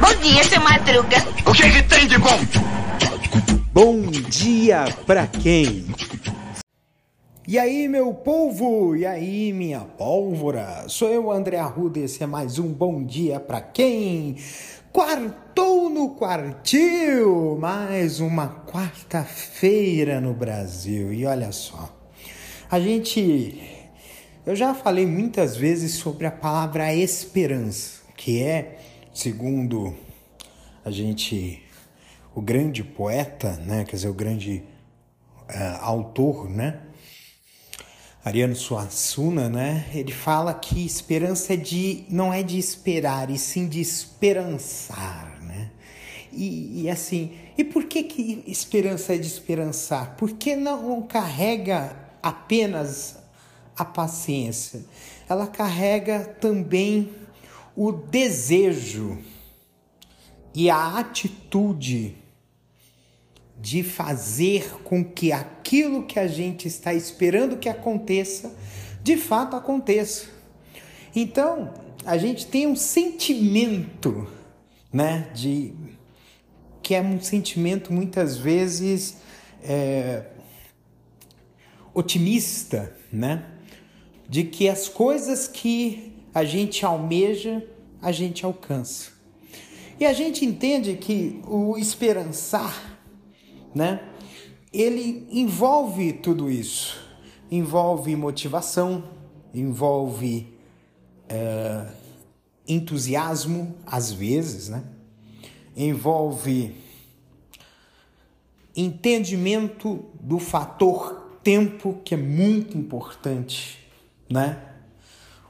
Bom dia, seu Madruga. O que, que tem de bom? Bom dia pra quem? E aí, meu povo? E aí, minha pólvora? Sou eu, André Arruda, esse é mais um Bom Dia Pra Quem? Quartou no quartil! Mais uma quarta-feira no Brasil. E olha só, a gente. Eu já falei muitas vezes sobre a palavra esperança, que é, segundo a gente, o grande poeta, né? Quer dizer, o grande uh, autor, né? Ariano Suassuna, né? Ele fala que esperança é de não é de esperar, e sim de esperançar, né? E, e assim, e por que que esperança é de esperançar? Porque não, carrega apenas a paciência, ela carrega também o desejo e a atitude de fazer com que aquilo que a gente está esperando que aconteça, de fato aconteça. Então, a gente tem um sentimento, né, de que é um sentimento muitas vezes é, otimista, né, de que as coisas que a gente almeja, a gente alcança. E a gente entende que o esperançar né? Ele envolve tudo isso, envolve motivação, envolve é, entusiasmo, às vezes, né? Envolve entendimento do fator tempo, que é muito importante, né?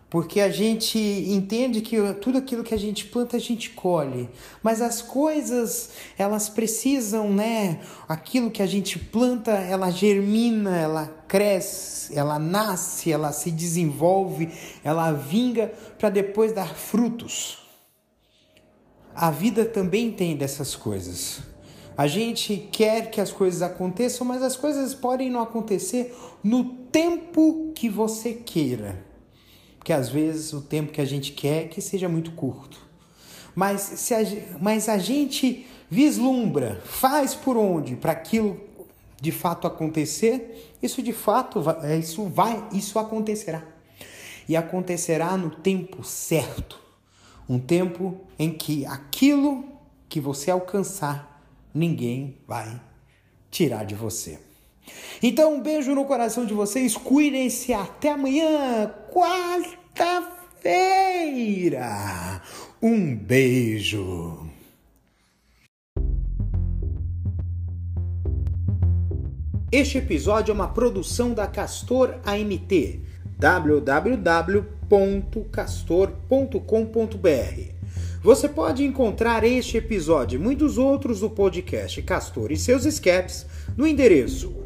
Porque a gente entende que tudo aquilo que a gente planta a gente colhe, mas as coisas elas precisam, né? Aquilo que a gente planta, ela germina, ela cresce, ela nasce, ela se desenvolve, ela vinga para depois dar frutos. A vida também tem dessas coisas. A gente quer que as coisas aconteçam, mas as coisas podem não acontecer no tempo que você queira porque às vezes o tempo que a gente quer que seja muito curto. Mas, se a, mas a gente vislumbra, faz por onde para aquilo de fato acontecer, isso de fato é, isso vai, isso acontecerá. E acontecerá no tempo certo. Um tempo em que aquilo que você alcançar, ninguém vai tirar de você. Então, um beijo no coração de vocês, cuidem-se, até amanhã, quarta-feira. Um beijo. Este episódio é uma produção da Castor AMT, www.castor.com.br. Você pode encontrar este episódio e muitos outros do podcast Castor e seus escapes no endereço